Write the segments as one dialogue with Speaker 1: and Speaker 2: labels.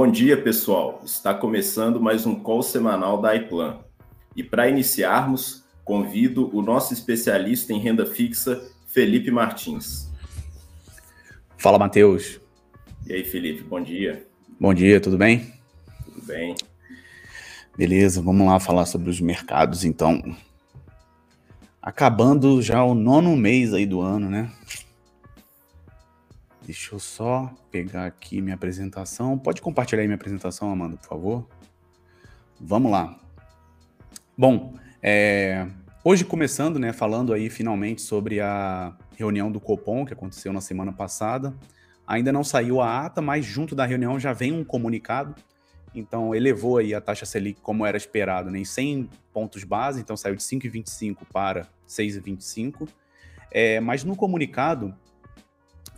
Speaker 1: Bom dia, pessoal. Está começando mais um call semanal da iPlan. E para iniciarmos, convido o nosso especialista em renda fixa, Felipe Martins.
Speaker 2: Fala, Matheus.
Speaker 1: E aí, Felipe, bom dia.
Speaker 2: Bom dia, tudo bem?
Speaker 1: Tudo bem.
Speaker 2: Beleza, vamos lá falar sobre os mercados, então. Acabando já o nono mês aí do ano, né? Deixa eu só pegar aqui minha apresentação. Pode compartilhar aí minha apresentação, Amanda, por favor? Vamos lá. Bom, é, hoje começando, né, falando aí finalmente sobre a reunião do Copom que aconteceu na semana passada. Ainda não saiu a ata, mas junto da reunião já vem um comunicado. Então elevou aí a taxa Selic como era esperado, né, em 100 pontos base, então saiu de 5,25 para 6,25. É, mas no comunicado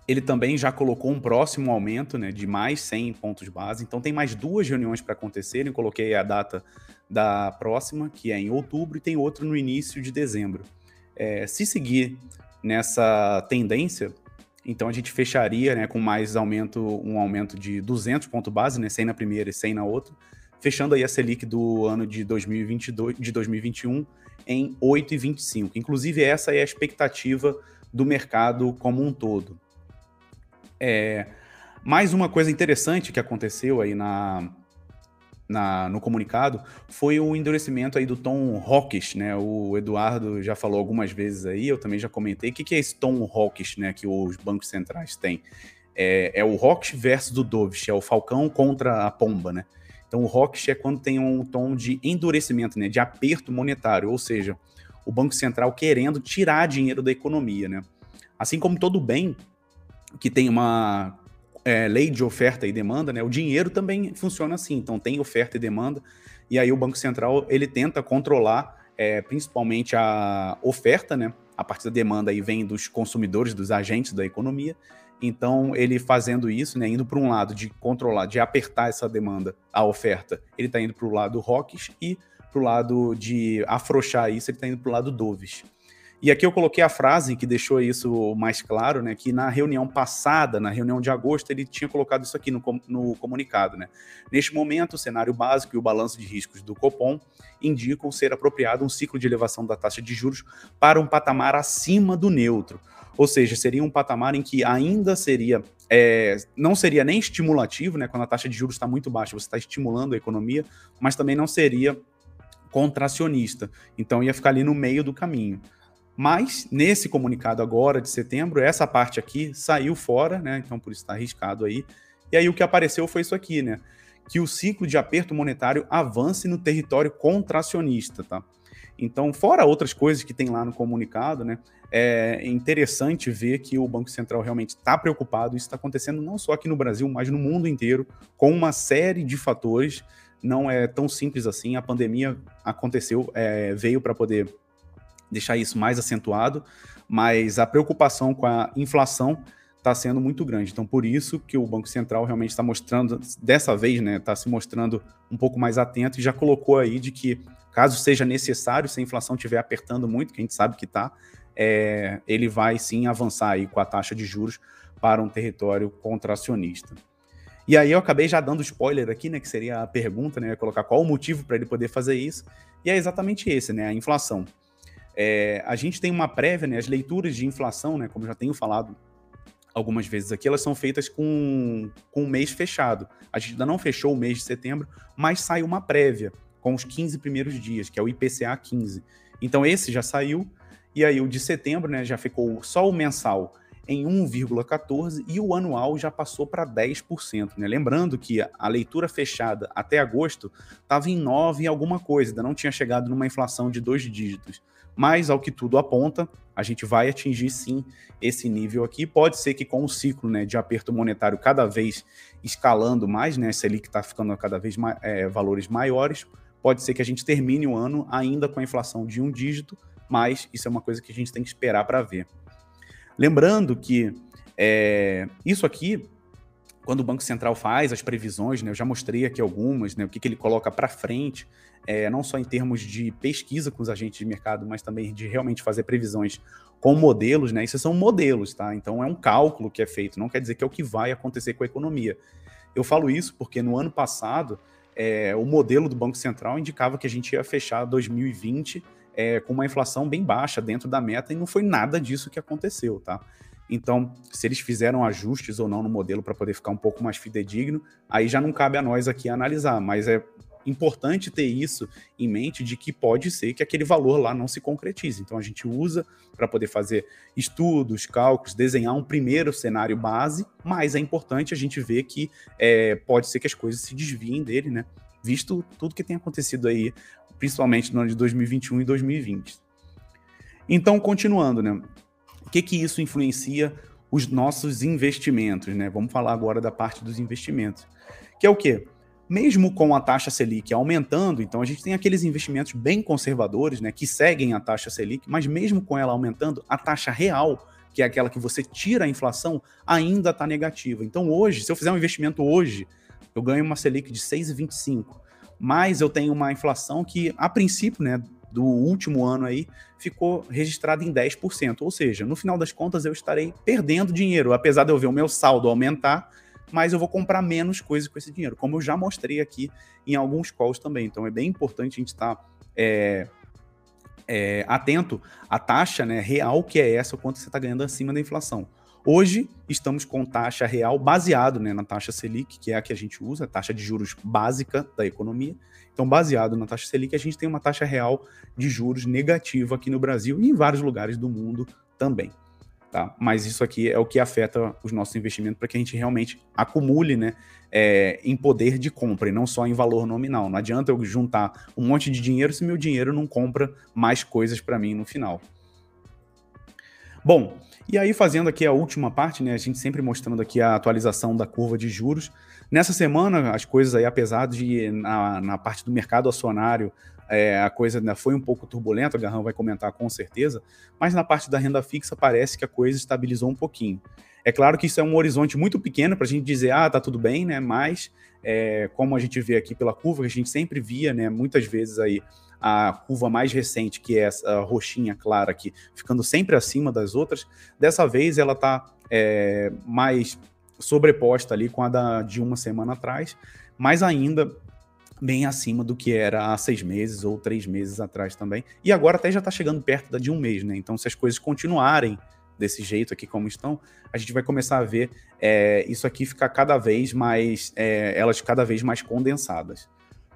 Speaker 2: ele também já colocou um próximo aumento né, de mais 100 pontos base. Então, tem mais duas reuniões para acontecerem. Coloquei a data da próxima, que é em outubro, e tem outro no início de dezembro. É, se seguir nessa tendência, então a gente fecharia né, com mais aumento, um aumento de 200 pontos base, né, 100 na primeira e 100 na outra, fechando aí a Selic do ano de 2022, de 2021 em 8,25. Inclusive, essa é a expectativa do mercado como um todo. É, mais uma coisa interessante que aconteceu aí na, na, no comunicado foi o endurecimento aí do tom hawkish, né? O Eduardo já falou algumas vezes aí, eu também já comentei. O que, que é esse tom hawkish, né? Que os bancos centrais têm? É, é o hawkish versus o dovish, é o falcão contra a pomba, né? Então o hawkish é quando tem um tom de endurecimento, né? De aperto monetário, ou seja, o banco central querendo tirar dinheiro da economia, né? Assim como todo bem que tem uma é, lei de oferta e demanda, né? O dinheiro também funciona assim, então tem oferta e demanda, e aí o Banco Central ele tenta controlar é, principalmente a oferta, né? A partir da demanda aí vem dos consumidores, dos agentes da economia. Então, ele fazendo isso, né, indo para um lado de controlar, de apertar essa demanda, a oferta, ele está indo para o lado rocks e para o lado de afrouxar isso, ele está indo para o lado doves. E aqui eu coloquei a frase que deixou isso mais claro, né? Que na reunião passada, na reunião de agosto, ele tinha colocado isso aqui no, no comunicado, né? Neste momento, o cenário básico e o balanço de riscos do Copom indicam ser apropriado um ciclo de elevação da taxa de juros para um patamar acima do neutro. Ou seja, seria um patamar em que ainda seria, é, não seria nem estimulativo, né? Quando a taxa de juros está muito baixa, você está estimulando a economia, mas também não seria contracionista. Então ia ficar ali no meio do caminho. Mas, nesse comunicado agora de setembro, essa parte aqui saiu fora, né? Então, por isso está arriscado aí. E aí o que apareceu foi isso aqui, né? Que o ciclo de aperto monetário avance no território contracionista, tá? Então, fora outras coisas que tem lá no comunicado, né? É interessante ver que o Banco Central realmente está preocupado. Isso está acontecendo não só aqui no Brasil, mas no mundo inteiro, com uma série de fatores. Não é tão simples assim. A pandemia aconteceu, é, veio para poder deixar isso mais acentuado, mas a preocupação com a inflação está sendo muito grande. Então, por isso que o Banco Central realmente está mostrando, dessa vez, né, está se mostrando um pouco mais atento e já colocou aí de que, caso seja necessário, se a inflação estiver apertando muito, que a gente sabe que está, é, ele vai sim avançar aí com a taxa de juros para um território contracionista. E aí eu acabei já dando spoiler aqui, né, que seria a pergunta, né, colocar qual o motivo para ele poder fazer isso, e é exatamente esse, né, a inflação. É, a gente tem uma prévia, né, as leituras de inflação, né, como já tenho falado algumas vezes aqui, elas são feitas com, com o mês fechado. A gente ainda não fechou o mês de setembro, mas sai uma prévia com os 15 primeiros dias, que é o IPCA 15. Então esse já saiu, e aí o de setembro né, já ficou só o mensal em 1,14% e o anual já passou para 10%. Né? Lembrando que a leitura fechada até agosto estava em 9 alguma coisa, ainda não tinha chegado numa inflação de dois dígitos mas ao que tudo aponta, a gente vai atingir sim esse nível aqui. Pode ser que com o ciclo né, de aperto monetário cada vez escalando mais, né, Selic está ficando cada vez mais, é, valores maiores, pode ser que a gente termine o ano ainda com a inflação de um dígito, mas isso é uma coisa que a gente tem que esperar para ver. Lembrando que é, isso aqui, quando o Banco Central faz as previsões, né, eu já mostrei aqui algumas, né, o que, que ele coloca para frente, é, não só em termos de pesquisa com os agentes de mercado, mas também de realmente fazer previsões com modelos, né? Isso são modelos, tá? Então é um cálculo que é feito, não quer dizer que é o que vai acontecer com a economia. Eu falo isso porque no ano passado é, o modelo do Banco Central indicava que a gente ia fechar 2020 é, com uma inflação bem baixa dentro da meta e não foi nada disso que aconteceu, tá? Então, se eles fizeram ajustes ou não no modelo para poder ficar um pouco mais fidedigno, aí já não cabe a nós aqui analisar, mas é importante ter isso em mente de que pode ser que aquele valor lá não se concretize. Então a gente usa para poder fazer estudos, cálculos, desenhar um primeiro cenário base, mas é importante a gente ver que é, pode ser que as coisas se desviem dele, né? Visto tudo que tem acontecido aí, principalmente no ano de 2021 e 2020. Então, continuando, né? Que que isso influencia os nossos investimentos, né? Vamos falar agora da parte dos investimentos. Que é o quê? mesmo com a taxa Selic aumentando, então a gente tem aqueles investimentos bem conservadores, né, que seguem a taxa Selic, mas mesmo com ela aumentando, a taxa real, que é aquela que você tira a inflação, ainda está negativa. Então hoje, se eu fizer um investimento hoje, eu ganho uma Selic de 6,25, mas eu tenho uma inflação que, a princípio, né, do último ano aí, ficou registrada em 10%. Ou seja, no final das contas, eu estarei perdendo dinheiro, apesar de eu ver o meu saldo aumentar, mas eu vou comprar menos coisas com esse dinheiro, como eu já mostrei aqui em alguns calls também. Então é bem importante a gente estar tá, é, é, atento à taxa né, real que é essa, o quanto você está ganhando acima da inflação. Hoje estamos com taxa real baseado né, na taxa Selic, que é a que a gente usa, a taxa de juros básica da economia. Então, baseado na taxa Selic, a gente tem uma taxa real de juros negativa aqui no Brasil e em vários lugares do mundo também. Tá? Mas isso aqui é o que afeta os nossos investimentos para que a gente realmente acumule né, é, em poder de compra e não só em valor nominal. Não adianta eu juntar um monte de dinheiro se meu dinheiro não compra mais coisas para mim no final. Bom, e aí fazendo aqui a última parte, né, a gente sempre mostrando aqui a atualização da curva de juros. Nessa semana, as coisas aí, apesar de na, na parte do mercado acionário é, a coisa ainda foi um pouco turbulenta, o Garrão vai comentar com certeza, mas na parte da renda fixa parece que a coisa estabilizou um pouquinho. É claro que isso é um horizonte muito pequeno para a gente dizer, ah, tá tudo bem, né? Mas, é, como a gente vê aqui pela curva, que a gente sempre via, né? Muitas vezes aí a curva mais recente, que é essa roxinha clara aqui, ficando sempre acima das outras, dessa vez ela está é, mais sobreposta ali com a da, de uma semana atrás, mas ainda bem acima do que era há seis meses ou três meses atrás também. E agora até já está chegando perto da de um mês, né? Então, se as coisas continuarem desse jeito aqui como estão, a gente vai começar a ver é, isso aqui ficar cada vez mais, é, elas cada vez mais condensadas.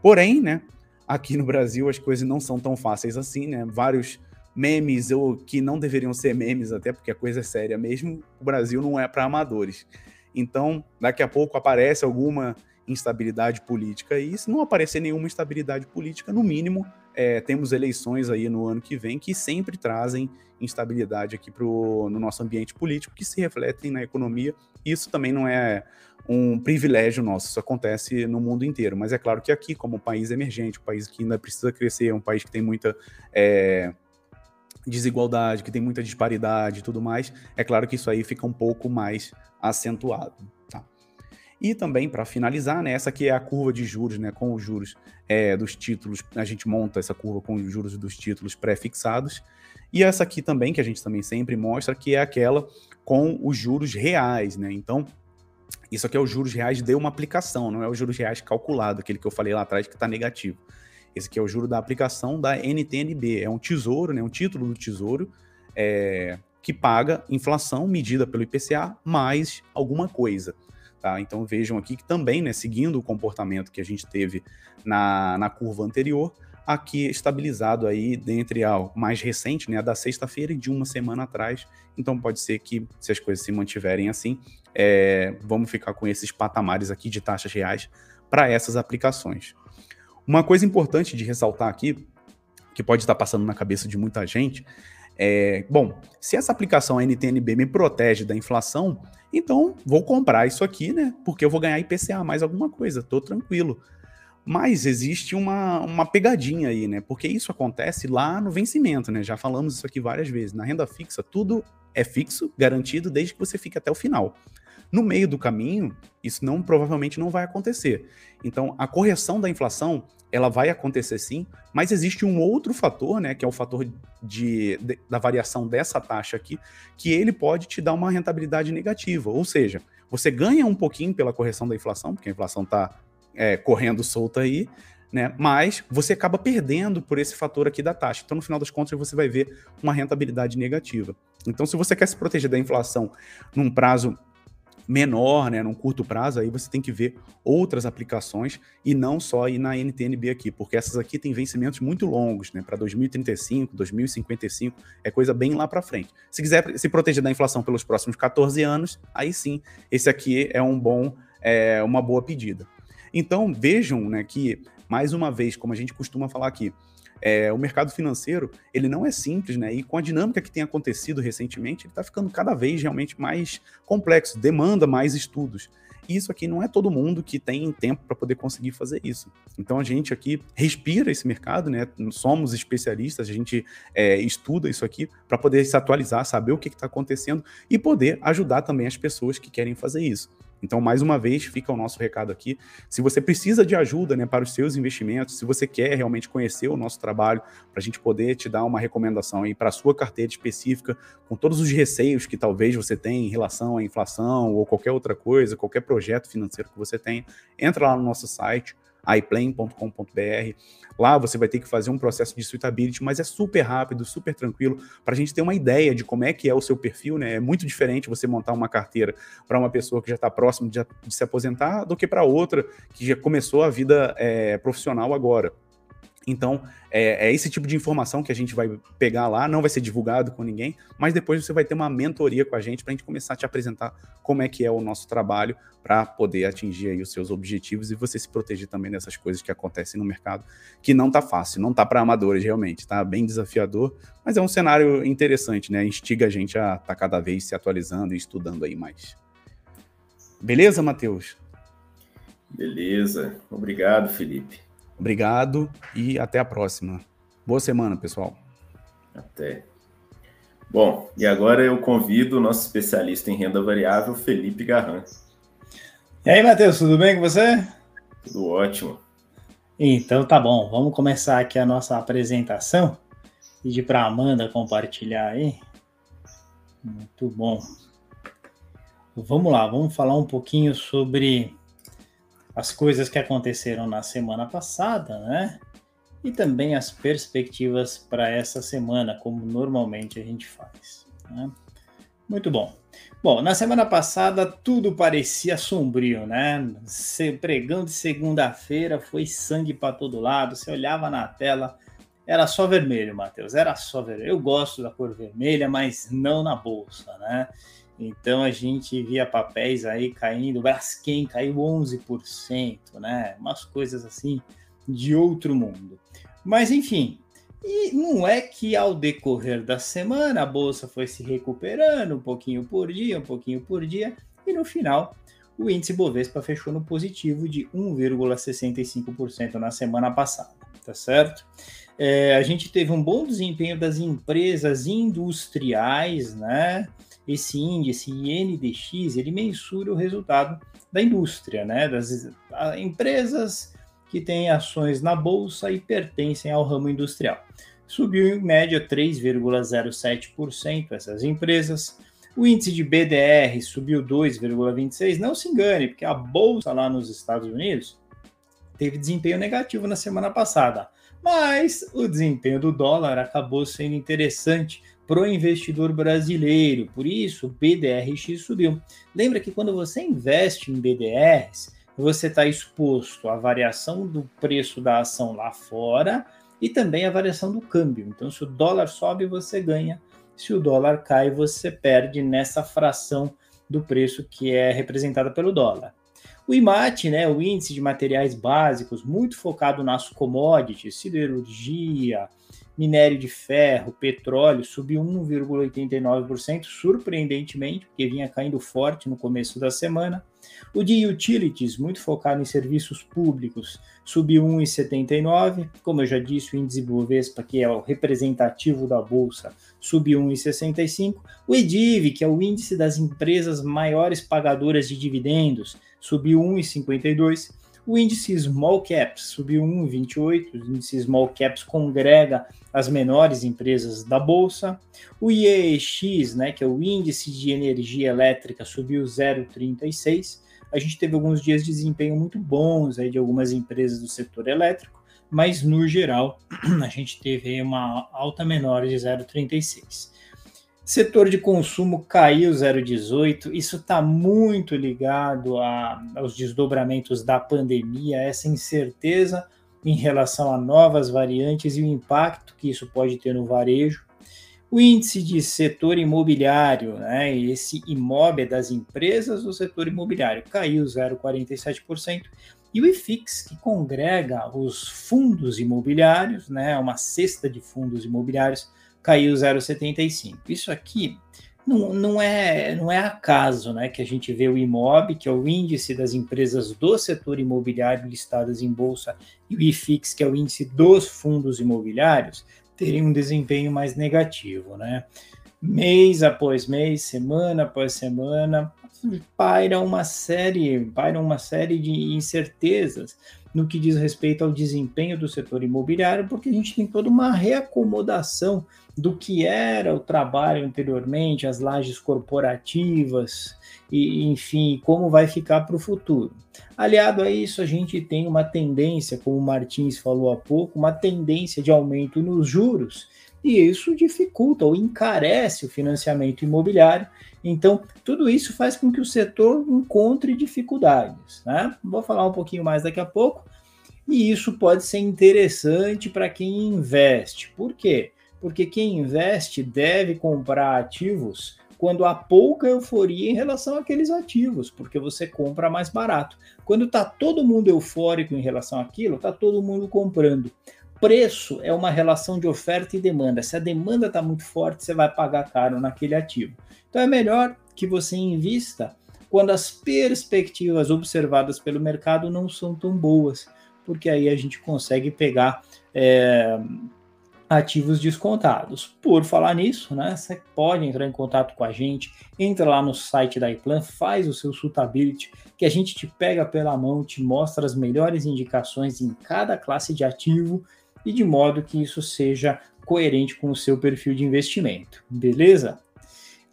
Speaker 2: Porém, né, aqui no Brasil as coisas não são tão fáceis assim, né? Vários memes ou que não deveriam ser memes até porque a coisa é séria mesmo, o Brasil não é para amadores. Então, daqui a pouco aparece alguma instabilidade política. E se não aparecer nenhuma instabilidade política, no mínimo, é, temos eleições aí no ano que vem que sempre trazem instabilidade aqui pro, no nosso ambiente político, que se refletem na economia. Isso também não é um privilégio nosso, isso acontece no mundo inteiro. Mas é claro que aqui, como um país emergente, um país que ainda precisa crescer, um país que tem muita. É, desigualdade, que tem muita disparidade e tudo mais, é claro que isso aí fica um pouco mais acentuado. E também, para finalizar, né, essa aqui é a curva de juros, né, com os juros é, dos títulos, a gente monta essa curva com os juros dos títulos pré-fixados. E essa aqui também, que a gente também sempre mostra, que é aquela com os juros reais, né? Então, isso aqui é os juros reais de uma aplicação, não é os juros reais calculado, aquele que eu falei lá atrás que está negativo. Esse aqui é o juro da aplicação da NTNB, é um tesouro, né, um título do tesouro, é, que paga inflação medida pelo IPCA mais alguma coisa. Tá? Então vejam aqui que também, né, seguindo o comportamento que a gente teve na, na curva anterior, aqui estabilizado aí dentre a mais recente, né, a da sexta-feira e de uma semana atrás. Então pode ser que, se as coisas se mantiverem assim, é, vamos ficar com esses patamares aqui de taxas reais para essas aplicações. Uma coisa importante de ressaltar aqui, que pode estar passando na cabeça de muita gente, é, bom, se essa aplicação NTNB me protege da inflação, então vou comprar isso aqui, né? Porque eu vou ganhar IPCA mais alguma coisa, tô tranquilo. Mas existe uma, uma pegadinha aí, né? Porque isso acontece lá no vencimento, né? Já falamos isso aqui várias vezes. Na renda fixa, tudo é fixo, garantido, desde que você fique até o final. No meio do caminho, isso não provavelmente não vai acontecer. Então, a correção da inflação, ela vai acontecer sim, mas existe um outro fator, né, que é o fator de, de, da variação dessa taxa aqui, que ele pode te dar uma rentabilidade negativa. Ou seja, você ganha um pouquinho pela correção da inflação, porque a inflação está é, correndo solta aí, né? Mas você acaba perdendo por esse fator aqui da taxa. Então, no final das contas, você vai ver uma rentabilidade negativa. Então, se você quer se proteger da inflação num prazo menor, né, num curto prazo, aí você tem que ver outras aplicações e não só ir na NTNB aqui, porque essas aqui têm vencimentos muito longos, né, para 2035, 2055, é coisa bem lá para frente. Se quiser se proteger da inflação pelos próximos 14 anos, aí sim, esse aqui é um bom, é, uma boa pedida. Então vejam, né, que mais uma vez, como a gente costuma falar aqui, é, o mercado financeiro ele não é simples, né? E com a dinâmica que tem acontecido recentemente, ele está ficando cada vez realmente mais complexo, demanda mais estudos. E isso aqui não é todo mundo que tem tempo para poder conseguir fazer isso. Então a gente aqui respira esse mercado, né? Somos especialistas, a gente é, estuda isso aqui para poder se atualizar, saber o que está acontecendo e poder ajudar também as pessoas que querem fazer isso. Então, mais uma vez, fica o nosso recado aqui. Se você precisa de ajuda né, para os seus investimentos, se você quer realmente conhecer o nosso trabalho, para a gente poder te dar uma recomendação aí para a sua carteira específica, com todos os receios que talvez você tenha em relação à inflação ou qualquer outra coisa, qualquer projeto financeiro que você tenha, entra lá no nosso site, iplane.com.br. Lá você vai ter que fazer um processo de suitability, mas é super rápido, super tranquilo, para a gente ter uma ideia de como é que é o seu perfil, né? É muito diferente você montar uma carteira para uma pessoa que já está próximo de, de, se aposentar do que para outra que já começou a vida é, profissional agora. Então, é, é, esse tipo de informação que a gente vai pegar lá, não vai ser divulgado com ninguém, mas depois você vai ter uma mentoria com a gente para a gente começar a te apresentar como é que é o nosso trabalho para poder atingir aí os seus objetivos e você se proteger também dessas coisas que acontecem no mercado, que não tá fácil, não tá para amadores realmente, tá bem desafiador, mas é um cenário interessante, né? Instiga a gente a estar tá cada vez se atualizando e estudando aí mais. Beleza, Matheus?
Speaker 1: Beleza. Obrigado, Felipe.
Speaker 2: Obrigado e até a próxima. Boa semana, pessoal.
Speaker 1: Até. Bom, e agora eu convido o nosso especialista em renda variável, Felipe Garran.
Speaker 3: E aí, Matheus, tudo bem com você?
Speaker 1: Tudo ótimo.
Speaker 3: Então tá bom, vamos começar aqui a nossa apresentação. Pedir para a Amanda compartilhar aí. Muito bom. Vamos lá, vamos falar um pouquinho sobre as coisas que aconteceram na semana passada, né? E também as perspectivas para essa semana, como normalmente a gente faz. Né? Muito bom. Bom, na semana passada tudo parecia sombrio, né? Se, pregão de segunda-feira foi sangue para todo lado. Você olhava na tela, era só vermelho, Matheus. Era só vermelho. Eu gosto da cor vermelha, mas não na bolsa, né? Então a gente via papéis aí caindo, Braskem caiu 11%, né? Umas coisas assim de outro mundo. Mas enfim, e não é que ao decorrer da semana a bolsa foi se recuperando um pouquinho por dia, um pouquinho por dia, e no final o índice Bovespa fechou no positivo de 1,65% na semana passada, tá certo? É, a gente teve um bom desempenho das empresas industriais, né? Esse índice INDX, ele mensura o resultado da indústria, né, das empresas que têm ações na bolsa e pertencem ao ramo industrial. Subiu em média 3,07% essas empresas. O índice de BDR subiu 2,26%. Não se engane, porque a bolsa lá nos Estados Unidos teve desempenho negativo na semana passada. Mas o desempenho do dólar acabou sendo interessante para o investidor brasileiro. Por isso, o BDRX subiu. Lembra que quando você investe em BDRs, você está exposto à variação do preço da ação lá fora e também à variação do câmbio. Então, se o dólar sobe, você ganha. Se o dólar cai, você perde nessa fração do preço que é representada pelo dólar. O IMAT, né, o índice de materiais básicos, muito focado nas commodities, siderurgia, minério de ferro, petróleo, subiu 1,89%, surpreendentemente, porque vinha caindo forte no começo da semana. O de utilities, muito focado em serviços públicos, subiu 1,79. Como eu já disse, o índice Bovespa, que é o representativo da bolsa, subiu 1,65. O EDIV, que é o índice das empresas maiores pagadoras de dividendos, subiu 1,52. O índice Small Caps subiu 1,28. O índice Small Caps congrega as menores empresas da bolsa. O IEX, né, que é o índice de energia elétrica, subiu 0,36. A gente teve alguns dias de desempenho muito bons aí de algumas empresas do setor elétrico, mas no geral a gente teve uma alta menor de 0,36. Setor de consumo caiu 0,18. Isso está muito ligado a, aos desdobramentos da pandemia, essa incerteza em relação a novas variantes e o impacto que isso pode ter no varejo. O índice de setor imobiliário, né, esse imóvel é das empresas do setor imobiliário, caiu 0,47%. E o IFIX, que congrega os fundos imobiliários, né, uma cesta de fundos imobiliários, caiu 0,75. Isso aqui não, não, é, não é acaso né, que a gente vê o IMOB, que é o índice das empresas do setor imobiliário listadas em bolsa, e o IFIX, que é o índice dos fundos imobiliários, terem um desempenho mais negativo. Né? Mês após mês, semana após semana, paira uma série, paira uma série de incertezas no que diz respeito ao desempenho do setor imobiliário, porque a gente tem toda uma reacomodação do que era o trabalho anteriormente, as lajes corporativas, e enfim, como vai ficar para o futuro. Aliado a isso, a gente tem uma tendência, como o Martins falou há pouco, uma tendência de aumento nos juros, e isso dificulta ou encarece o financiamento imobiliário. Então, tudo isso faz com que o setor encontre dificuldades. Né? Vou falar um pouquinho mais daqui a pouco. E isso pode ser interessante para quem investe. Por quê? Porque quem investe deve comprar ativos quando há pouca euforia em relação àqueles ativos, porque você compra mais barato. Quando está todo mundo eufórico em relação àquilo, está todo mundo comprando. Preço é uma relação de oferta e demanda. Se a demanda está muito forte, você vai pagar caro naquele ativo. Então é melhor que você invista quando as perspectivas observadas pelo mercado não são tão boas porque aí a gente consegue pegar é, ativos descontados. Por falar nisso, né, você pode entrar em contato com a gente, entra lá no site da iPlan, faz o seu suitability, que a gente te pega pela mão, te mostra as melhores indicações em cada classe de ativo e de modo que isso seja coerente com o seu perfil de investimento, beleza?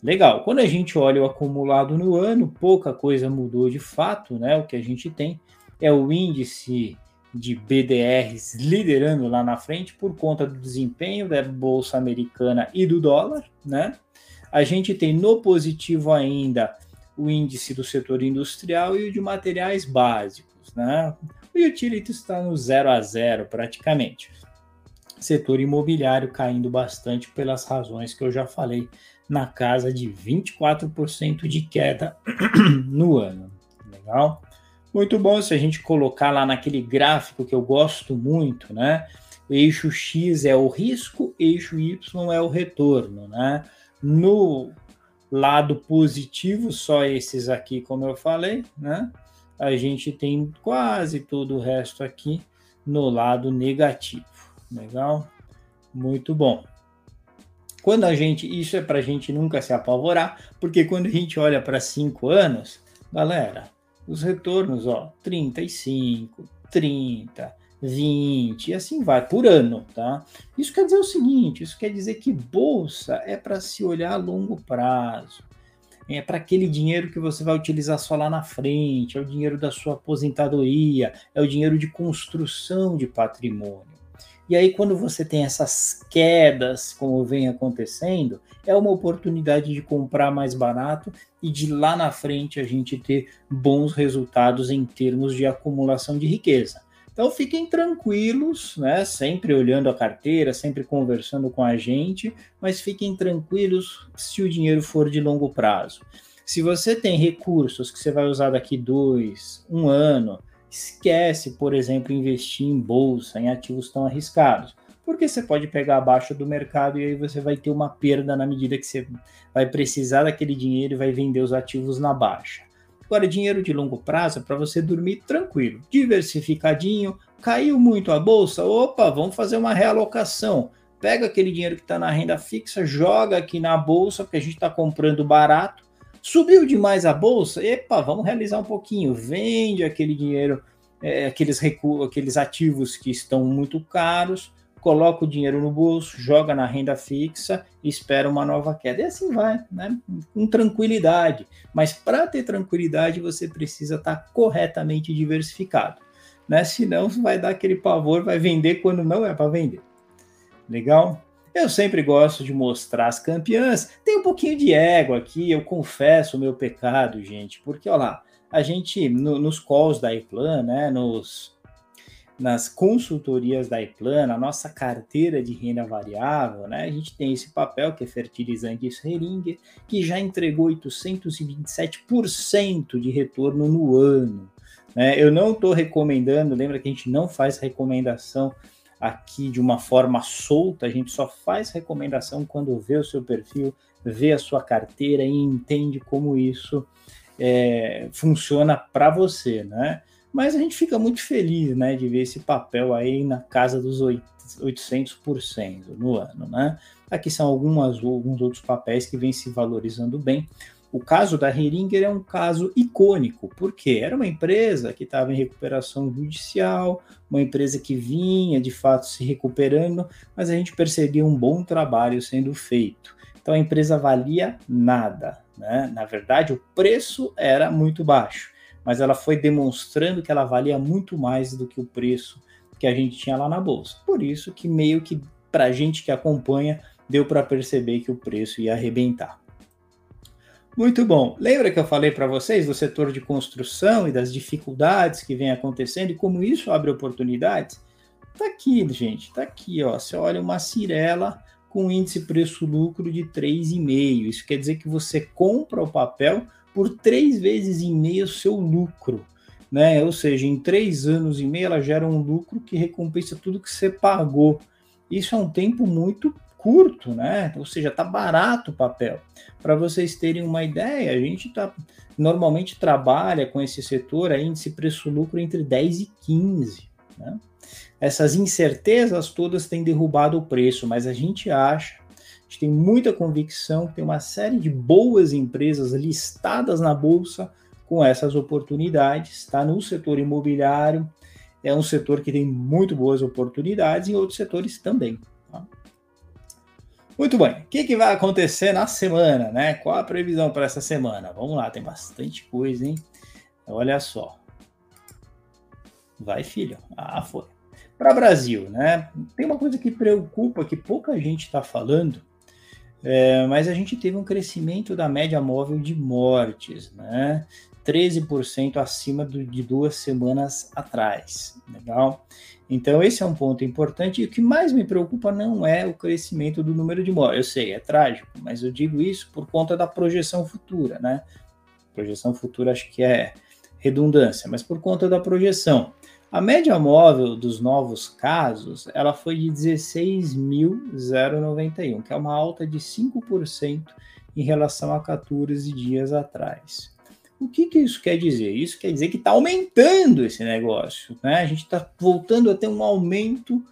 Speaker 3: Legal. Quando a gente olha o acumulado no ano, pouca coisa mudou de fato, né? O que a gente tem é o índice de BDRs liderando lá na frente por conta do desempenho da bolsa americana e do dólar, né? A gente tem no positivo ainda o índice do setor industrial e o de materiais básicos, né? O utility está no 0 a 0 praticamente. Setor imobiliário caindo bastante pelas razões que eu já falei, na casa de 24% de queda no ano. Legal? Muito bom se a gente colocar lá naquele gráfico que eu gosto muito, né? Eixo X é o risco, eixo Y é o retorno, né? No lado positivo, só esses aqui, como eu falei, né? A gente tem quase todo o resto aqui no lado negativo. Legal? Muito bom. Quando a gente, isso é para a gente nunca se apavorar, porque quando a gente olha para cinco anos, galera, os retornos, ó, 35, 30, 20 e assim vai por ano, tá? Isso quer dizer o seguinte, isso quer dizer que bolsa é para se olhar a longo prazo. É para aquele dinheiro que você vai utilizar só lá na frente, é o dinheiro da sua aposentadoria, é o dinheiro de construção de patrimônio. E aí, quando você tem essas quedas, como vem acontecendo, é uma oportunidade de comprar mais barato e de lá na frente a gente ter bons resultados em termos de acumulação de riqueza. Então fiquem tranquilos, né? Sempre olhando a carteira, sempre conversando com a gente, mas fiquem tranquilos se o dinheiro for de longo prazo. Se você tem recursos que você vai usar daqui dois, um ano, esquece, por exemplo, investir em bolsa, em ativos tão arriscados porque você pode pegar abaixo do mercado e aí você vai ter uma perda na medida que você vai precisar daquele dinheiro e vai vender os ativos na baixa. Agora, dinheiro de longo prazo é para você dormir tranquilo, diversificadinho. Caiu muito a bolsa? Opa, vamos fazer uma realocação. Pega aquele dinheiro que está na renda fixa, joga aqui na bolsa, porque a gente está comprando barato. Subiu demais a bolsa? Epa, vamos realizar um pouquinho. Vende aquele dinheiro, é, aqueles, recu aqueles ativos que estão muito caros coloca o dinheiro no bolso, joga na renda fixa espera uma nova queda. E assim vai, né? Com tranquilidade. Mas para ter tranquilidade, você precisa estar tá corretamente diversificado. Né? Senão vai dar aquele pavor, vai vender quando não é para vender. Legal? Eu sempre gosto de mostrar as campeãs. Tem um pouquinho de ego aqui, eu confesso o meu pecado, gente, porque olha lá, a gente no, nos calls da iPlan, né, nos nas consultorias da Iplan, na nossa carteira de renda variável, né, a gente tem esse papel que é fertilizantes Heringer, que já entregou 827% de retorno no ano. Né? Eu não estou recomendando, lembra que a gente não faz recomendação aqui de uma forma solta, a gente só faz recomendação quando vê o seu perfil, vê a sua carteira e entende como isso é, funciona para você, né? Mas a gente fica muito feliz, né, de ver esse papel aí na casa dos 800% no ano, né? Aqui são algumas, alguns outros papéis que vêm se valorizando bem. O caso da Heringer é um caso icônico, porque era uma empresa que estava em recuperação judicial, uma empresa que vinha de fato se recuperando, mas a gente percebia um bom trabalho sendo feito. Então a empresa valia nada, né? Na verdade, o preço era muito baixo mas ela foi demonstrando que ela valia muito mais do que o preço que a gente tinha lá na bolsa. Por isso que meio que para a gente que acompanha deu para perceber que o preço ia arrebentar. Muito bom. Lembra que eu falei para vocês do setor de construção e das dificuldades que vem acontecendo e como isso abre oportunidades? Tá aqui, gente, tá aqui, ó. Você olha uma Cirela com índice preço-lucro de 3,5. Isso quer dizer que você compra o papel por três vezes e meio seu lucro. Né? Ou seja, em três anos e meio ela gera um lucro que recompensa tudo que você pagou. Isso é um tempo muito curto, né? Ou seja, tá barato o papel. Para vocês terem uma ideia, a gente tá normalmente trabalha com esse setor aí índice preço-lucro entre 10 e 15, né? Essas incertezas todas têm derrubado o preço, mas a gente acha gente tem muita convicção tem uma série de boas empresas listadas na bolsa com essas oportunidades, está no setor imobiliário, é um setor que tem muito boas oportunidades em outros setores também. Tá? Muito bem, o que, que vai acontecer na semana, né? Qual a previsão para essa semana? Vamos lá, tem bastante coisa, hein? Olha só. Vai, filho. Ah, foi. Para Brasil, né? Tem uma coisa que preocupa que pouca gente está falando, é, mas a gente teve um crescimento da média móvel de mortes, né? 13% acima do, de duas semanas atrás. Legal? Então, esse é um ponto importante. E o que mais me preocupa não é o crescimento do número de mortes. Eu sei, é trágico, mas eu digo isso por conta da projeção futura, né? Projeção futura acho que é redundância, mas por conta da projeção. A média móvel dos novos casos, ela foi de 16.091, que é uma alta de 5% em relação a 14 dias atrás. O que, que isso quer dizer? Isso quer dizer que está aumentando esse negócio, né? A gente está voltando a ter um aumento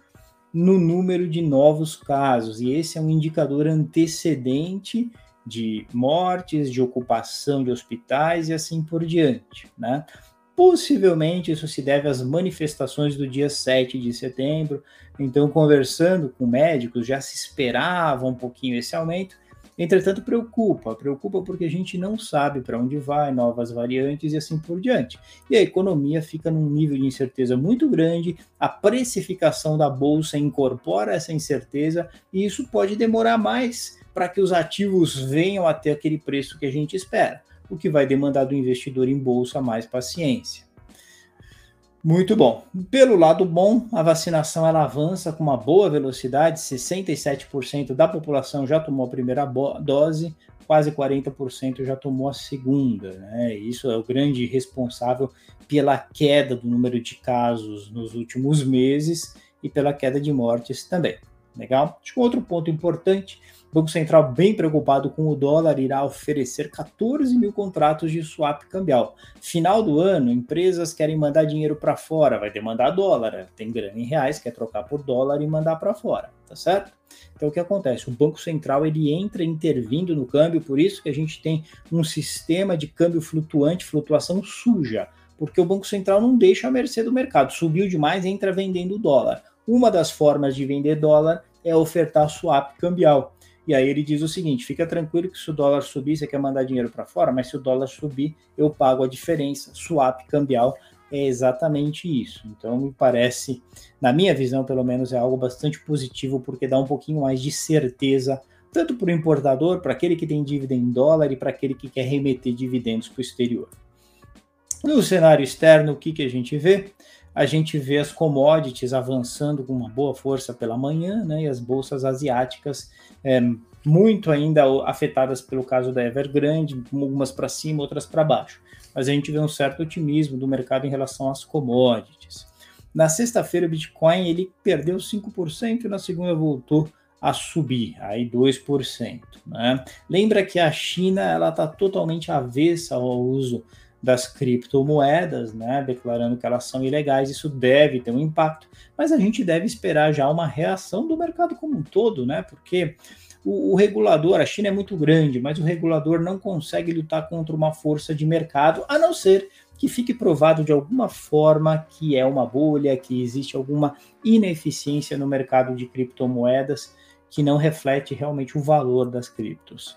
Speaker 3: no número de novos casos, e esse é um indicador antecedente de mortes, de ocupação de hospitais e assim por diante, né? Possivelmente isso se deve às manifestações do dia 7 de setembro. Então, conversando com médicos, já se esperava um pouquinho esse aumento. Entretanto, preocupa, preocupa porque a gente não sabe para onde vai, novas variantes e assim por diante. E a economia fica num nível de incerteza muito grande, a precificação da bolsa incorpora essa incerteza e isso pode demorar mais para que os ativos venham até aquele preço que a gente espera o que vai demandar do investidor em bolsa mais paciência. Muito bom. Pelo lado bom, a vacinação ela avança com uma boa velocidade, 67% da população já tomou a primeira dose, quase 40% já tomou a segunda. Né? Isso é o grande responsável pela queda do número de casos nos últimos meses e pela queda de mortes também. Legal? Acho que um outro ponto importante o Banco Central, bem preocupado com o dólar, irá oferecer 14 mil contratos de swap cambial. Final do ano, empresas querem mandar dinheiro para fora, vai demandar dólar, tem grana em reais, quer trocar por dólar e mandar para fora, tá certo? Então o que acontece? O Banco Central ele entra intervindo no câmbio, por isso que a gente tem um sistema de câmbio flutuante, flutuação suja, porque o Banco Central não deixa a mercê do mercado. Subiu demais, entra vendendo dólar. Uma das formas de vender dólar é ofertar swap cambial. E aí ele diz o seguinte: fica tranquilo que se o dólar subir, você quer mandar dinheiro para fora, mas se o dólar subir, eu pago a diferença. Swap cambial é exatamente isso. Então me parece, na minha visão, pelo menos, é algo bastante positivo, porque dá um pouquinho mais de certeza, tanto para o importador, para aquele que tem dívida em dólar e para aquele que quer remeter dividendos para o exterior. No cenário externo, o que, que a gente vê? A gente vê as commodities avançando com uma boa força pela manhã, né, e as bolsas asiáticas é, muito ainda afetadas pelo caso da Evergrande, algumas para cima, outras para baixo. Mas a gente vê um certo otimismo do mercado em relação às commodities. Na sexta-feira, o Bitcoin ele perdeu 5% e na segunda voltou a subir, aí 2%. Né? Lembra que a China ela está totalmente avessa ao uso das criptomoedas, né, declarando que elas são ilegais, isso deve ter um impacto, mas a gente deve esperar já uma reação do mercado como um todo, né, porque o, o, regulador, a China é muito grande, mas o regulador não consegue lutar contra uma força de mercado, a não ser que fique provado de alguma forma que é uma bolha, que existe alguma ineficiência no mercado de criptomoedas que não reflete realmente o valor das criptos.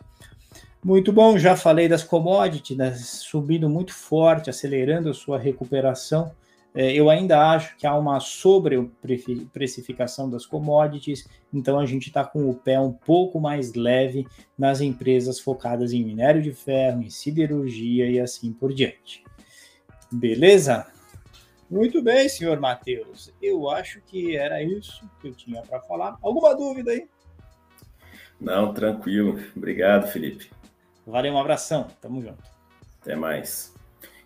Speaker 3: Muito bom, já falei das commodities, né, subindo muito forte, acelerando a sua recuperação. É, eu ainda acho que há uma sobreprecificação das commodities, então a gente está com o pé um pouco mais leve nas empresas focadas em minério de ferro, em siderurgia e assim por diante. Beleza? Muito bem, senhor Matheus. Eu acho que era isso que eu tinha para falar. Alguma dúvida aí?
Speaker 1: Não, tranquilo. Obrigado, Felipe.
Speaker 3: Valeu, um abração. Tamo junto.
Speaker 1: Até mais.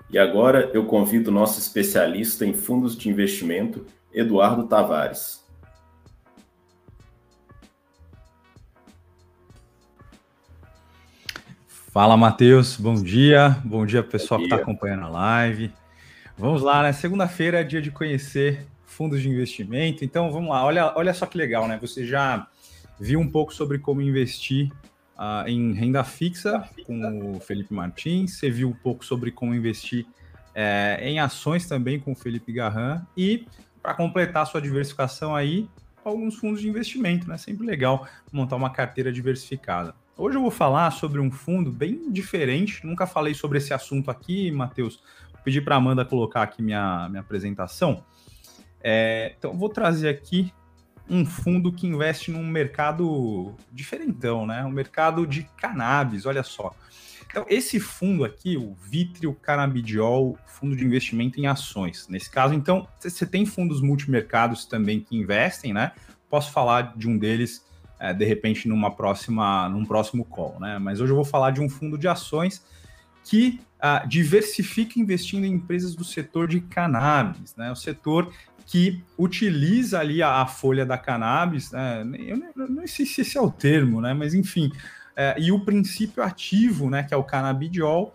Speaker 1: E agora eu convido o nosso especialista em fundos de investimento, Eduardo Tavares.
Speaker 4: Fala, Matheus. Bom dia. Bom dia, pessoal dia. que está acompanhando a live. Vamos lá, né? Segunda-feira é dia de conhecer fundos de investimento. Então, vamos lá. Olha, olha só que legal, né? Você já viu um pouco sobre como investir uh, em renda fixa com o Felipe Martins, você viu um pouco sobre como investir é, em ações também com o Felipe Garran e para completar sua diversificação aí, alguns fundos de investimento, né? Sempre legal montar uma carteira diversificada. Hoje eu vou falar sobre um fundo bem diferente, nunca falei sobre esse assunto aqui, Matheus. Pedi para Amanda colocar aqui minha, minha apresentação. É, então, vou trazer aqui um fundo que investe num mercado diferentão, né? Um mercado de cannabis, olha só. Então, esse fundo aqui, o Vitrio Cannabidiol, fundo de investimento em ações. Nesse caso, então, você tem fundos multimercados também que investem, né? Posso falar de um deles, é, de repente, numa próxima, num próximo call, né? Mas hoje eu vou falar de um fundo de ações que uh, diversifica investindo em empresas do setor de cannabis, né? O setor que utiliza ali a, a folha da cannabis, né? eu não, sei se esse é o termo, né? mas enfim, é, e o princípio ativo, né, que é o canabidiol,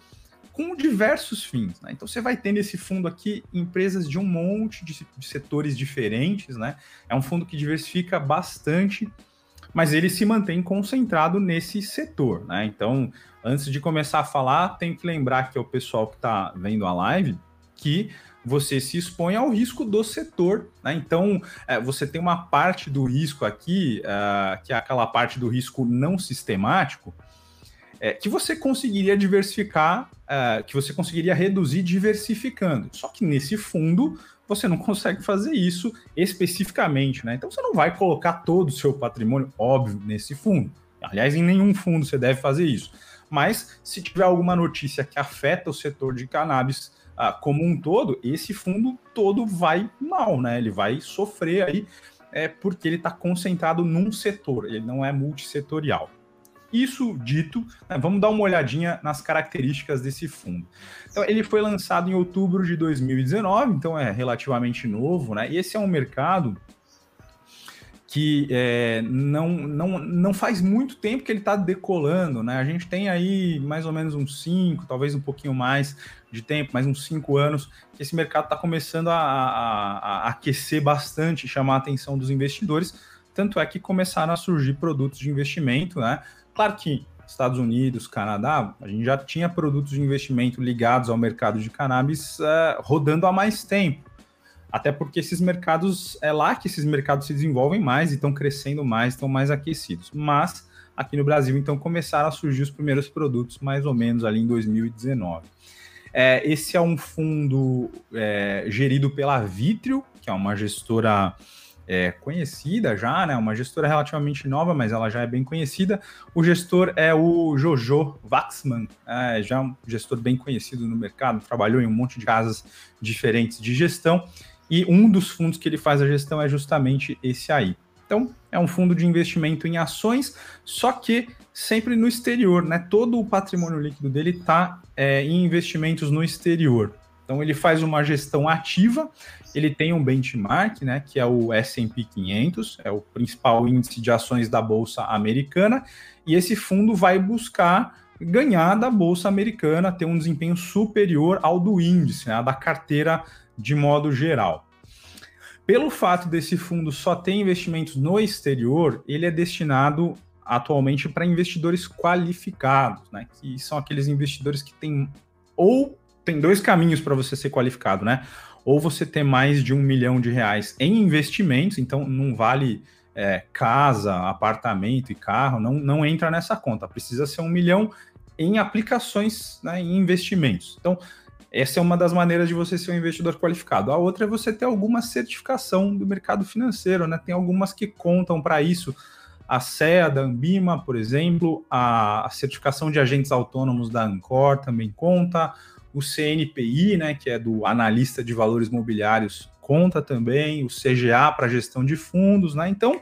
Speaker 4: com diversos fins. Né? Então você vai ter nesse fundo aqui empresas de um monte de, de setores diferentes, né? É um fundo que diversifica bastante, mas ele se mantém concentrado nesse setor, né? Então, antes de começar a falar, tem que lembrar que é o pessoal que está vendo a live que você se expõe ao risco do setor. Né? Então, é, você tem uma parte do risco aqui, uh, que é aquela parte do risco não sistemático, é, que você conseguiria diversificar, uh, que você conseguiria reduzir diversificando. Só que nesse fundo, você não consegue fazer isso especificamente. Né? Então, você não vai colocar todo o seu patrimônio, óbvio, nesse fundo. Aliás, em nenhum fundo você deve fazer isso. Mas, se tiver alguma notícia que afeta o setor de cannabis, ah, como um todo, esse fundo todo vai mal, né? Ele vai sofrer aí, é, porque ele está concentrado num setor, ele não é multissetorial. Isso dito, né, vamos dar uma olhadinha nas características desse fundo. Então, ele foi lançado em outubro de 2019, então é relativamente novo, né? E esse é um mercado que é, não, não, não faz muito tempo que ele está decolando, né? A gente tem aí mais ou menos uns cinco, talvez um pouquinho mais de tempo, mais uns cinco anos, que esse mercado está começando a, a, a, aquecer bastante, chamar a atenção dos investidores. Tanto é que começaram a surgir produtos de investimento, né? Claro que Estados Unidos, Canadá, a gente já tinha produtos de investimento ligados ao mercado de cannabis uh, rodando há mais tempo. Até porque esses mercados, é lá que esses mercados se desenvolvem mais e estão crescendo mais, estão mais aquecidos. Mas aqui no Brasil, então, começaram a surgir os primeiros produtos mais ou menos ali em 2019. É, esse é um fundo é, gerido pela Vitrio, que é uma gestora é, conhecida já, né? Uma gestora relativamente nova, mas ela já é bem conhecida. O gestor é o Jojo Waxman, é, já um gestor bem conhecido no mercado, trabalhou em um monte de casas diferentes de gestão. E um dos fundos que ele faz a gestão é justamente esse aí. Então, é um fundo de investimento em ações, só que sempre no exterior, né? Todo o patrimônio líquido dele está é, em investimentos no exterior. Então, ele faz uma gestão ativa ele tem um benchmark, né, que é o S&P 500, é o principal índice de ações da bolsa americana, e esse fundo vai buscar ganhar da bolsa americana, ter um desempenho superior ao do índice, né, da carteira de modo geral. Pelo fato desse fundo só ter investimentos no exterior, ele é destinado atualmente para investidores qualificados, né, que são aqueles investidores que têm ou tem dois caminhos para você ser qualificado, né? ou você ter mais de um milhão de reais em investimentos, então não vale é, casa, apartamento e carro, não, não entra nessa conta. Precisa ser um milhão em aplicações, né, em investimentos. Então, essa é uma das maneiras de você ser um investidor qualificado. A outra é você ter alguma certificação do mercado financeiro, né? Tem algumas que contam para isso. A CEA da Ambima, por exemplo, a certificação de agentes autônomos da Ancor também conta, o CNPI, né, que é do analista de valores mobiliários, conta também, o CGA para gestão de fundos, né? Então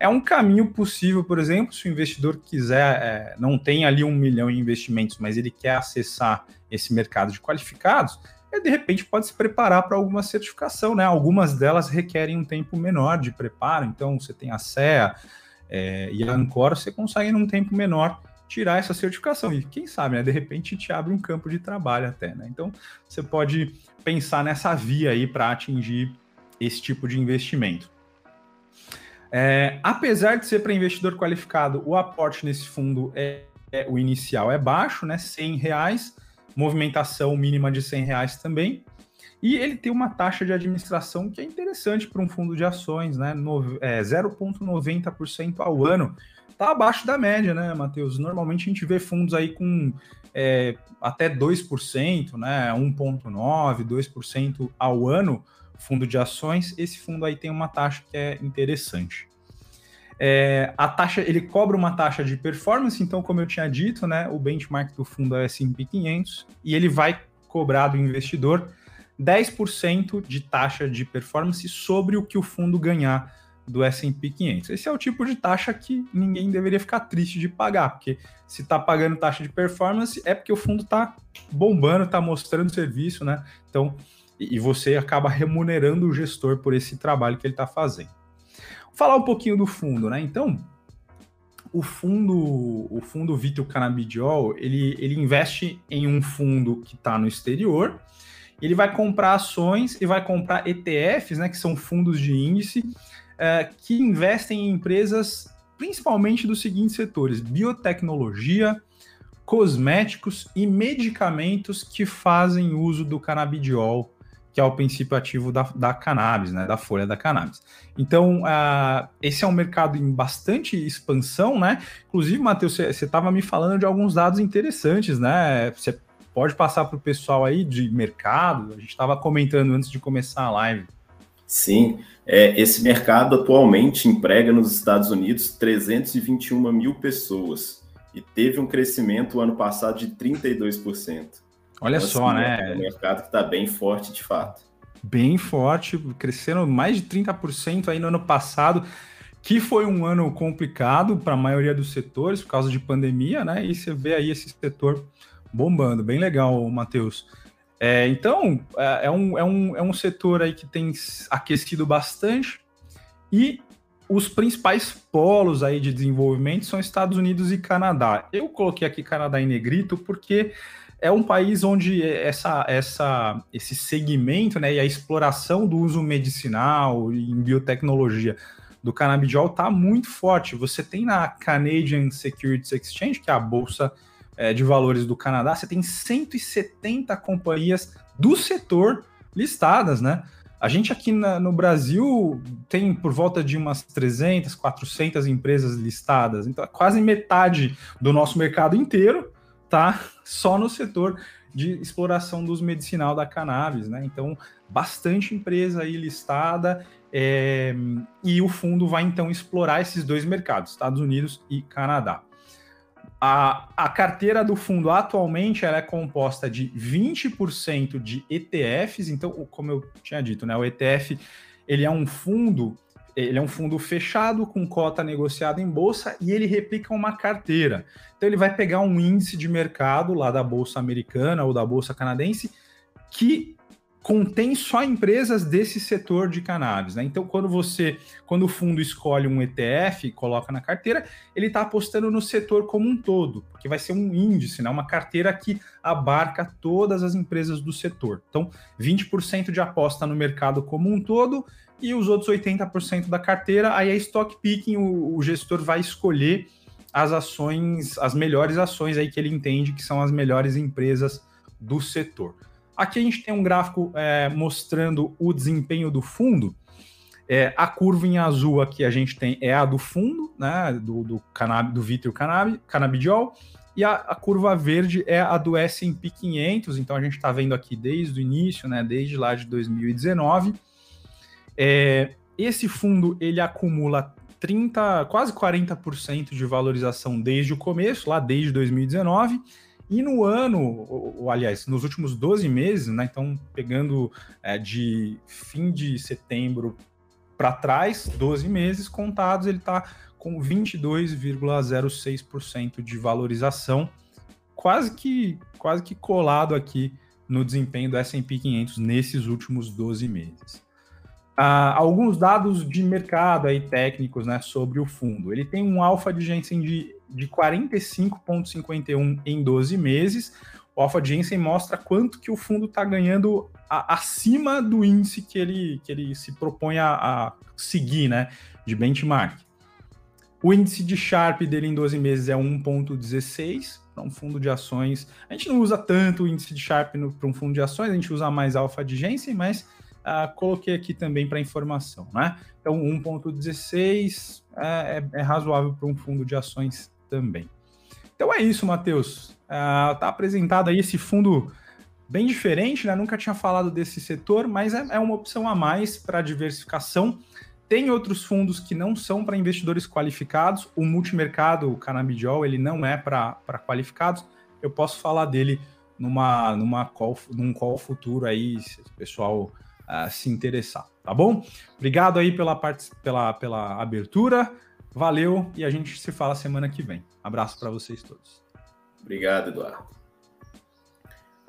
Speaker 4: é um caminho possível, por exemplo, se o investidor quiser, é, não tem ali um milhão em investimentos, mas ele quer acessar esse mercado de qualificados, ele de repente pode se preparar para alguma certificação, né? Algumas delas requerem um tempo menor de preparo, então você tem a CEA é, e a Ancor, você consegue num tempo menor tirar essa certificação. E quem sabe, né, de repente te abre um campo de trabalho até, né? Então, você pode pensar nessa via aí para atingir esse tipo de investimento. É, apesar de ser para investidor qualificado, o aporte nesse fundo é, é, o inicial é baixo, né? 100 reais, movimentação mínima de 100 reais também. E ele tem uma taxa de administração que é interessante para um fundo de ações, né? É, 0,90% ao ano tá abaixo da média, né, Matheus? Normalmente a gente vê fundos aí com é, até 2%, né, 1,9%, 2% ao ano, fundo de ações. Esse fundo aí tem uma taxa que é interessante. É, a taxa, ele cobra uma taxa de performance, então, como eu tinha dito, né, o benchmark do fundo é S&P 500 e ele vai cobrar do investidor 10% de taxa de performance sobre o que o fundo ganhar do S&P 500. Esse é o tipo de taxa que ninguém deveria ficar triste de pagar, porque se está pagando taxa de performance é porque o fundo está bombando, está mostrando serviço, né? Então, e você acaba remunerando o gestor por esse trabalho que ele está fazendo. Vou falar um pouquinho do fundo, né? Então, o fundo, o fundo Vitro Cannabidiol, ele, ele investe em um fundo que está no exterior, ele vai comprar ações e vai comprar ETFs, né, que são fundos de índice, é, que investem em empresas principalmente dos seguintes setores: biotecnologia, cosméticos e medicamentos que fazem uso do canabidiol, que é o princípio ativo da, da cannabis, né, da folha da cannabis. Então, uh, esse é um mercado em bastante expansão, né? Inclusive, Matheus, você estava me falando de alguns dados interessantes, né? Você pode passar para o pessoal aí de mercado, a gente estava comentando antes de começar a live.
Speaker 1: Sim, é, esse mercado atualmente emprega nos Estados Unidos 321 mil pessoas e teve um crescimento ano passado de 32%.
Speaker 4: Olha então, só, assim, né?
Speaker 1: É um mercado que está bem forte de fato.
Speaker 4: Bem forte, crescendo mais de 30% aí no ano passado, que foi um ano complicado para a maioria dos setores por causa de pandemia, né? E você vê aí esse setor bombando. Bem legal, Matheus. É, então, é, é, um, é, um, é um setor aí que tem aquecido bastante e os principais polos aí de desenvolvimento são Estados Unidos e Canadá. Eu coloquei aqui Canadá em negrito porque é um país onde essa, essa, esse segmento né, e a exploração do uso medicinal em biotecnologia do canabidiol está muito forte. Você tem na Canadian Securities Exchange, que é a bolsa é, de valores do Canadá, você tem 170 companhias do setor listadas, né? A gente aqui na, no Brasil tem por volta de umas 300, 400 empresas listadas, então é quase metade do nosso mercado inteiro tá só no setor de exploração do uso medicinal da cannabis, né? Então, bastante empresa aí listada é, e o fundo vai então explorar esses dois mercados, Estados Unidos e Canadá. A, a carteira do fundo atualmente ela é composta de 20% de ETFs, então, como eu tinha dito, né, o ETF ele é um fundo, ele é um fundo fechado com cota negociada em bolsa e ele replica uma carteira. Então ele vai pegar um índice de mercado lá da bolsa americana ou da bolsa canadense que contém só empresas desse setor de cannabis. Né? Então, quando você, quando o fundo escolhe um ETF e coloca na carteira, ele está apostando no setor como um todo, que vai ser um índice, né? uma carteira que abarca todas as empresas do setor. Então, 20% de aposta no mercado como um todo e os outros 80% da carteira, aí é stock picking, o, o gestor vai escolher as ações, as melhores ações aí que ele entende que são as melhores empresas do setor. Aqui a gente tem um gráfico é, mostrando o desempenho do fundo. É, a curva em azul aqui a gente tem é a do fundo, né, do, do, do vítreo canab, canabidiol, e a, a, curva verde é a do S&P 500, então a gente está vendo aqui desde o início, né, desde lá de 2019. É, esse fundo ele acumula 30, quase 40% de valorização desde o começo, lá desde 2019, e no ano, ou, aliás, nos últimos 12 meses, né? Então, pegando é, de fim de setembro para trás, 12 meses contados, ele está com 22,06% de valorização, quase que, quase que colado aqui no desempenho do S&P 500 nesses últimos 12 meses. Ah, alguns dados de mercado aí técnicos né, sobre o fundo. Ele tem um alfa de Jensen de de 45,51 em 12 meses. O Alpha Jensen mostra quanto que o fundo está ganhando a, acima do índice que ele, que ele se propõe a, a seguir, né? De benchmark. O índice de Sharp dele em 12 meses é 1,16 para um fundo de ações. A gente não usa tanto o índice de Sharp para um fundo de ações, a gente usa mais alfa de Jensen, mas uh, coloquei aqui também para informação, né? Então, 1,16 é, é, é razoável para um fundo de ações também. Então é isso, Matheus. Uh, tá apresentado aí esse fundo bem diferente, né? Nunca tinha falado desse setor, mas é, é uma opção a mais para diversificação. Tem outros fundos que não são para investidores qualificados. O multimercado, o Canabidiol, ele não é para qualificados. Eu posso falar dele numa, numa call, num call futuro aí, se o pessoal uh, se interessar, tá bom? Obrigado aí pela, parte, pela, pela abertura. Valeu e a gente se fala semana que vem. Abraço para vocês todos.
Speaker 1: Obrigado, Eduardo.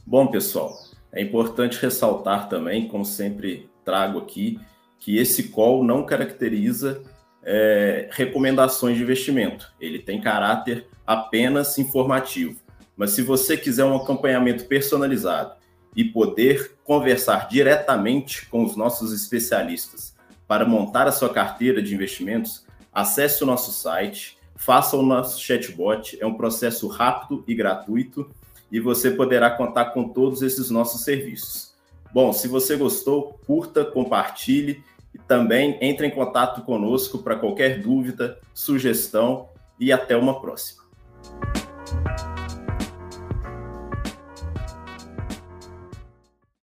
Speaker 1: Bom, pessoal, é importante ressaltar também, como sempre trago aqui, que esse call não caracteriza é, recomendações de investimento. Ele tem caráter apenas informativo. Mas se você quiser um acompanhamento personalizado e poder conversar diretamente com os nossos especialistas para montar a sua carteira de investimentos, acesse o nosso site, faça o nosso chatbot, é um processo rápido e gratuito e você poderá contar com todos esses nossos serviços. Bom, se você gostou, curta, compartilhe e também entre em contato conosco para qualquer dúvida, sugestão e até uma próxima.